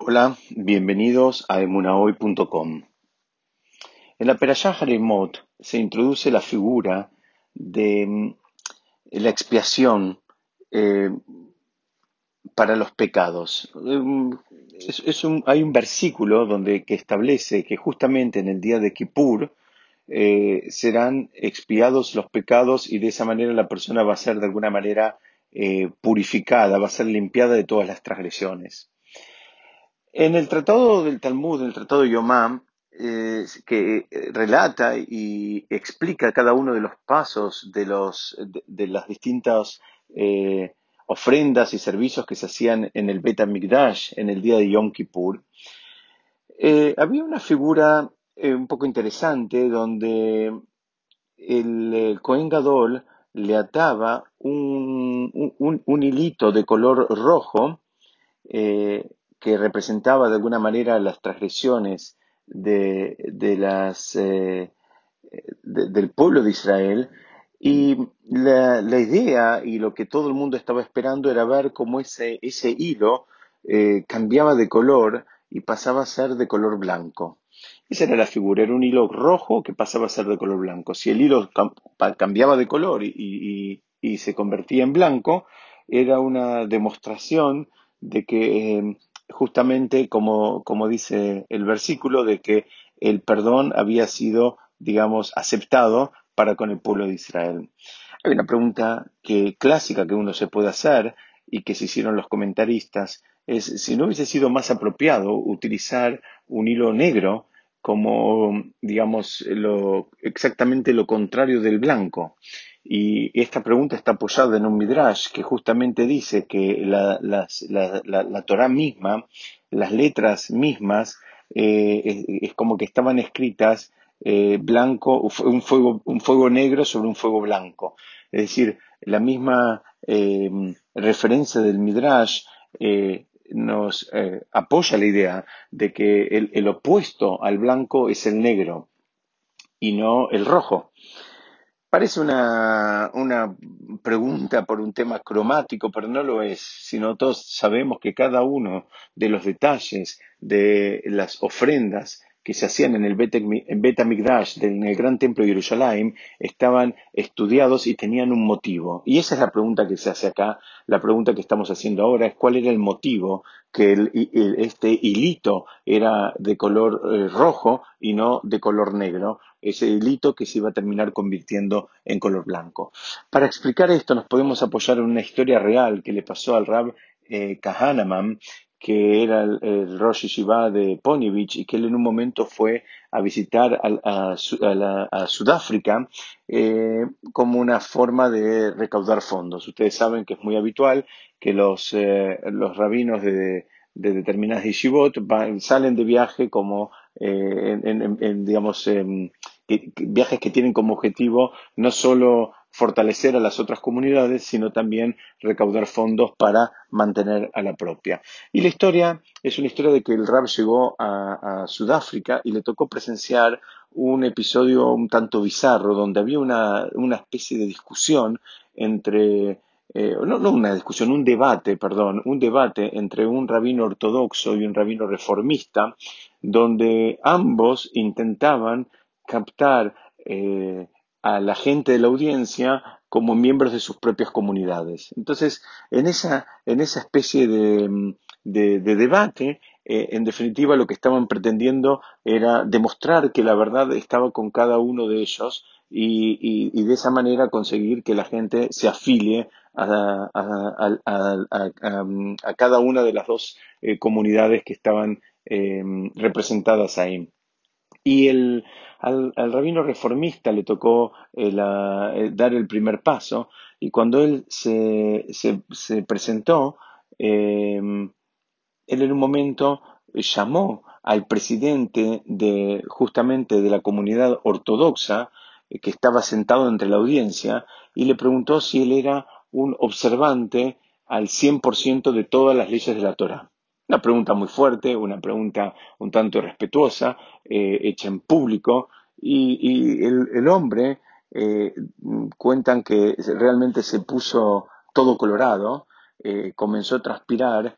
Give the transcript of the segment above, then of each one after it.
Hola, bienvenidos a emunahoy.com. En la Perashá Haremot se introduce la figura de mm, la expiación eh, para los pecados. Mm, hay un versículo donde, que establece que justamente en el día de Kippur eh, serán expiados los pecados y de esa manera la persona va a ser de alguna manera eh, purificada, va a ser limpiada de todas las transgresiones. En el tratado del Talmud, en el tratado de Yomam, eh, que eh, relata y explica cada uno de los pasos de, los, de, las distintas eh, ofrendas y servicios que se hacían en el Bet Mikdash en el día de Yom Kippur, había una figura un poco interesante donde el Cohen Gadol le ataba un, un, hilito de color rojo que representaba de alguna manera las transgresiones de, las, eh, del pueblo de Israel. Y la, idea y lo que todo el mundo estaba esperando era ver cómo ese, ese hilo eh, cambiaba de color y pasaba a ser de color blanco. Esa era la figura, era un hilo rojo que pasaba a ser de color blanco. Si el hilo cambiaba de color y, y, se convertía en blanco, era una demostración de que eh, justamente como, como dice el versículo, de que el perdón había sido, digamos, aceptado para con el pueblo de Israel. Hay una pregunta que, clásica que uno se puede hacer y que se hicieron los comentaristas, es si no hubiese sido más apropiado utilizar un hilo negro como, digamos, lo, exactamente lo contrario del blanco. Y esta pregunta está apoyada en un midrash que justamente dice que la, la, Torah misma, las letras mismas, eh, es, como que estaban escritas eh, blanco, un fuego, un fuego negro sobre un fuego blanco. Es decir, la misma eh, referencia del midrash nos apoya la idea de que el opuesto al blanco es el negro y no el rojo. Parece una, una, pregunta por un tema cromático, pero no lo es, sino todos sabemos que cada uno de los detalles de las ofrendas que se hacían en el Bet Amigdash, en el gran templo de Jerusalén, estaban estudiados y tenían un motivo. Y esa es la pregunta que se hace acá. La pregunta que estamos haciendo ahora es cuál era el motivo que este hilito era de color eh, rojo y no de color negro. Ese hilito que se iba a terminar convirtiendo en color blanco. Para explicar esto nos podemos apoyar en una historia real que le pasó al Rab eh, Kahanaman, que era el, Rosh Yeshiva de Ponivich y que él en un momento fue a visitar a, Sudáfrica eh, como una forma de recaudar fondos. Ustedes saben que es muy habitual que los, eh, rabinos de, de determinadas yeshivot salen de viaje como eh, en, digamos viajes que tienen como objetivo no solo fortalecer a las otras comunidades, sino también recaudar fondos para mantener a la propia. Y la historia es una historia de que el Rab llegó a, Sudáfrica y le tocó presenciar un episodio un tanto bizarro, donde había una, especie de discusión entre eh, no, no, una discusión, un debate, perdón, un debate entre un rabino ortodoxo y un rabino reformista, donde ambos intentaban captar eh, a la gente de la audiencia como miembros de sus propias comunidades. Entonces, en esa, en esa especie de, debate, eh, en definitiva lo que estaban pretendiendo era demostrar que la verdad estaba con cada uno de ellos y, de esa manera conseguir que la gente se afilie a, cada una de las dos eh, comunidades que estaban eh, representadas ahí. Y el, al, rabino reformista le tocó eh, eh, dar el primer paso y cuando él se, se, presentó, em, él en un momento llamó al presidente de justamente de la comunidad ortodoxa eh, que estaba sentado entre la audiencia y le preguntó si él era un observante al 100% de todas las leyes de la Torah. Una pregunta muy fuerte, una pregunta un tanto respetuosa, eh, hecha en público, y, el, hombre eh, cuentan que realmente se puso todo colorado, eh, comenzó a transpirar,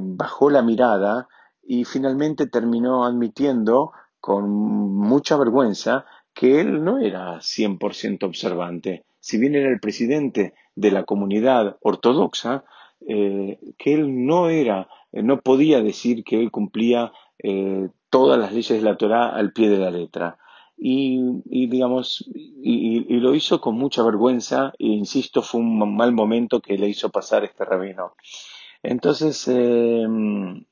bajó la mirada y finalmente terminó admitiendo con mucha vergüenza que él no era 100% observante. Si bien era el presidente de la comunidad ortodoxa, que él no era, eh, no podía decir que él cumplía eh, todas las leyes de la Torá al pie de la letra. Y, digamos, y, lo hizo con mucha vergüenza, e insisto, fue un mal momento que le hizo pasar este rabino. Entonces, el,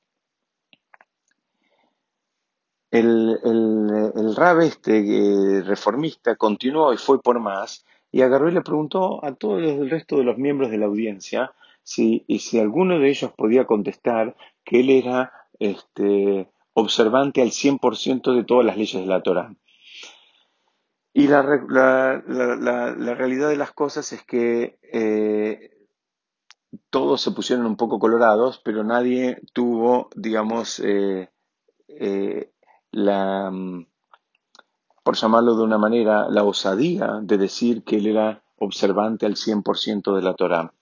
el, el este reformista continuó y fue por más y agarró y le preguntó a todos el resto de los miembros de la audiencia y si alguno de ellos podía contestar que él era este, observante al 100% de todas las leyes de la Torah. Y la, la, la, la, realidad de las cosas es que eh, todos se pusieron un poco colorados, pero nadie tuvo, digamos, eh, eh, la, mm, por llamarlo de una manera, la osadía de decir que él era observante al 100% de la Torah.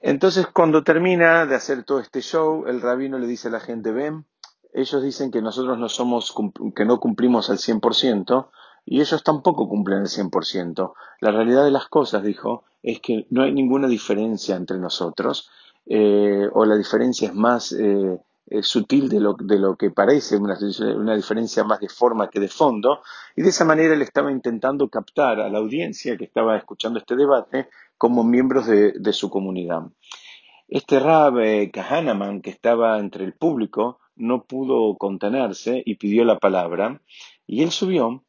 Entonces, cuando termina de hacer todo este show, el rabino le dice a la gente, ven, ellos dicen que nosotros no somos, que no cumplimos al 100%, y ellos tampoco cumplen al 100%. La realidad de las cosas, dijo, es que no hay ninguna diferencia entre nosotros, eh, o la diferencia es más eh, eh, sutil de lo, que parece, una, diferencia más de forma que de fondo, y de esa manera él estaba intentando captar a la audiencia que estaba escuchando este debate como miembros de, su comunidad. Este Rab eh, Kahanaman, que estaba entre el público, no pudo contenerse y pidió la palabra, y él subió,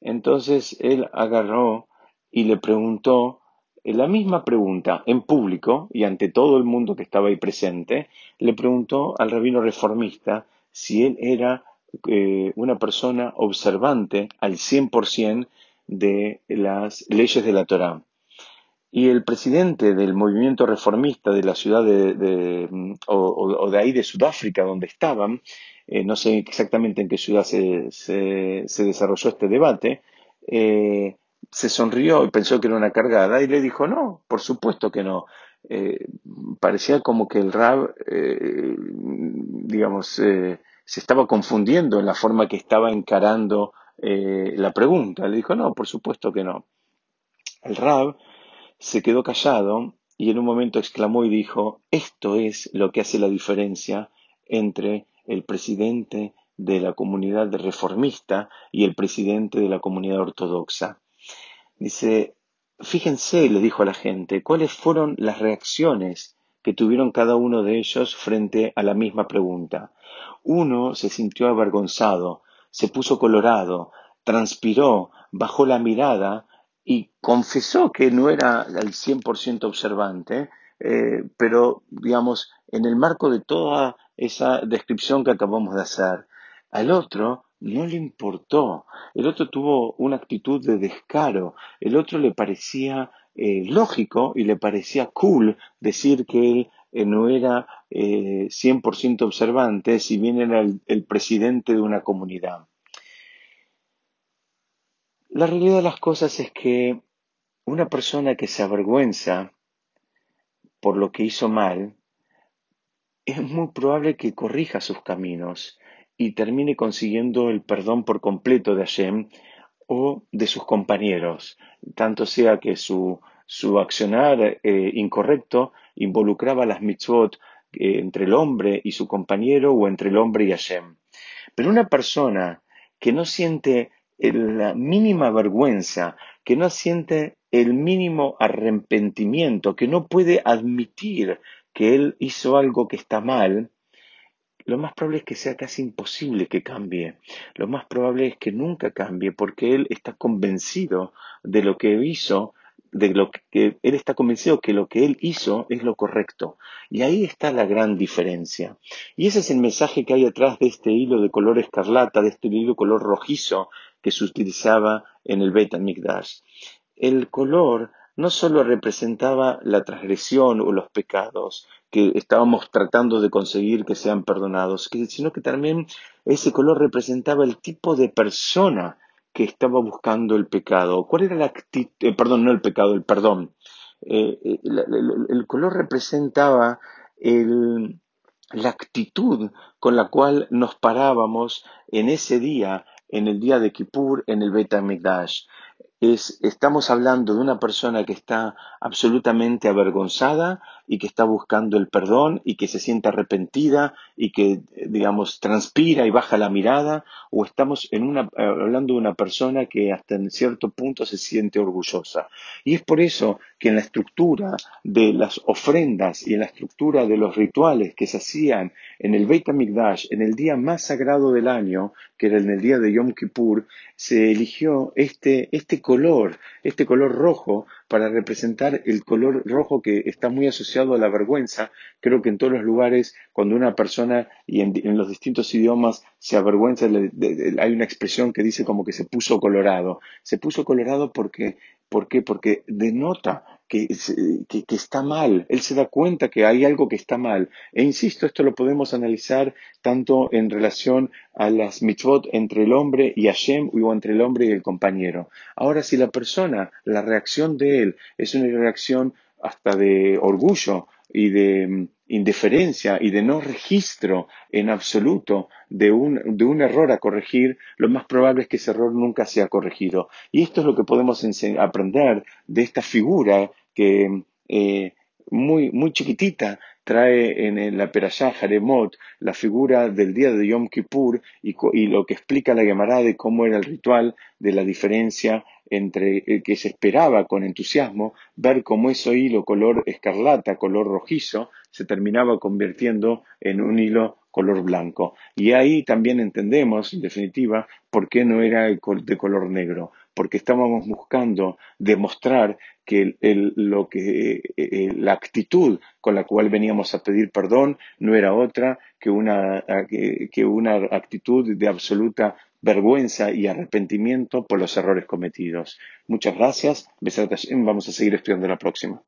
entonces él agarró y le preguntó la misma pregunta en público y ante todo el mundo que estaba ahí presente, le preguntó al rabino reformista si él era eh, una persona observante al 100% de las leyes de la Torá. Y el presidente del movimiento reformista de la ciudad de, o, de ahí de Sudáfrica, donde estaban, eh, no sé exactamente en qué ciudad se, se, desarrolló este debate, eh, se sonrió y pensó que era una cargada y le dijo, no, por supuesto que no. Eh, parecía como que el Rab, digamos, se estaba confundiendo en la forma que estaba encarando la pregunta. Le dijo, no, por supuesto que no. El Rab se quedó callado y en un momento exclamó y dijo, esto es lo que hace la diferencia entre el presidente de la comunidad reformista y el presidente de la comunidad ortodoxa. Dice, fíjense, le dijo a la gente, cuáles fueron las reacciones que tuvieron cada uno de ellos frente a la misma pregunta. Uno se sintió avergonzado, se puso colorado, transpiró, bajó la mirada y confesó que no era al 100% observante, eh, pero, digamos, en el marco de toda esa descripción que acabamos de hacer. Al otro no le importó. El otro tuvo una actitud de descaro. El otro le parecía eh, lógico y le parecía cool decir que él eh, no era eh, 100% observante, si bien era el, presidente de una comunidad. La realidad de las cosas es que una persona que se avergüenza por lo que hizo mal, es muy probable que corrija sus caminos y termine consiguiendo el perdón por completo de Hashem o de sus compañeros, tanto sea que su, su accionar eh, incorrecto involucraba las mitzvot eh, entre el hombre y su compañero o entre el hombre y Hashem. Pero una persona que no siente la mínima vergüenza, que no siente el mínimo arrepentimiento, que no puede admitir que él hizo algo que está mal, lo más probable es que sea casi imposible que cambie. Lo más probable es que nunca cambie porque él está convencido de lo que hizo, de lo que él está convencido que lo que él hizo es lo correcto. Y ahí está la gran diferencia. Y ese es el mensaje que hay detrás de este hilo de color escarlata, de este hilo color rojizo que se utilizaba en el Beta Mikdash. El color no solo representaba la transgresión o los pecados, que estábamos tratando de conseguir que sean perdonados, sino que también ese color representaba el tipo de persona que estaba buscando el pecado. ¿Cuál era la actitud? Eh, perdón, no el pecado, el perdón. Eh, eh, el, color representaba el, la actitud con la cual nos parábamos en ese día, en el día de Kippur, en el Bet HaMikdash. Es, estamos hablando de una persona que está absolutamente avergonzada y que está buscando el perdón y que se siente arrepentida y que, digamos, transpira y baja la mirada, o estamos hablando de una persona que hasta en cierto punto se siente orgullosa. Y es por eso que en la estructura de las ofrendas y en la estructura de los rituales que se hacían en el Beit HaMikdash, en el día más sagrado del año, que era en el día de Yom Kippur, se eligió este, este color, este color rojo, para representar el color rojo que está muy asociado a la vergüenza. Creo que en todos los lugares, cuando una persona y en, los distintos idiomas se avergüenza, hay una expresión que dice como que se puso colorado. Se puso colorado porque, ¿por qué? Porque denota que, que, está mal, él se da cuenta que hay algo que está mal. E insisto, esto lo podemos analizar tanto en relación a las mitzvot entre el hombre y Hashem o entre el hombre y el compañero. Ahora, si la persona, la reacción de él es una reacción hasta de orgullo y de mm, indiferencia y de no registro en absoluto de un, de un, error a corregir, lo más probable es que ese error nunca sea corregido. Y esto es lo que podemos aprender de esta figura que eh, muy, muy chiquitita trae en la Perashá Haremot la figura del día de Yom Kippur y, lo que explica la Gemara de cómo era el ritual de la diferencia entre el que se esperaba con entusiasmo ver cómo ese hilo color escarlata, color rojizo, se terminaba convirtiendo en un hilo color blanco. Y ahí también entendemos, en definitiva, por qué no era de color negro, porque estábamos buscando demostrar que, lo que eh, la actitud con la cual veníamos a pedir perdón no era otra que una, que una actitud de absoluta vergüenza y arrepentimiento por los errores cometidos. Muchas gracias. Vamos a seguir estudiando la próxima.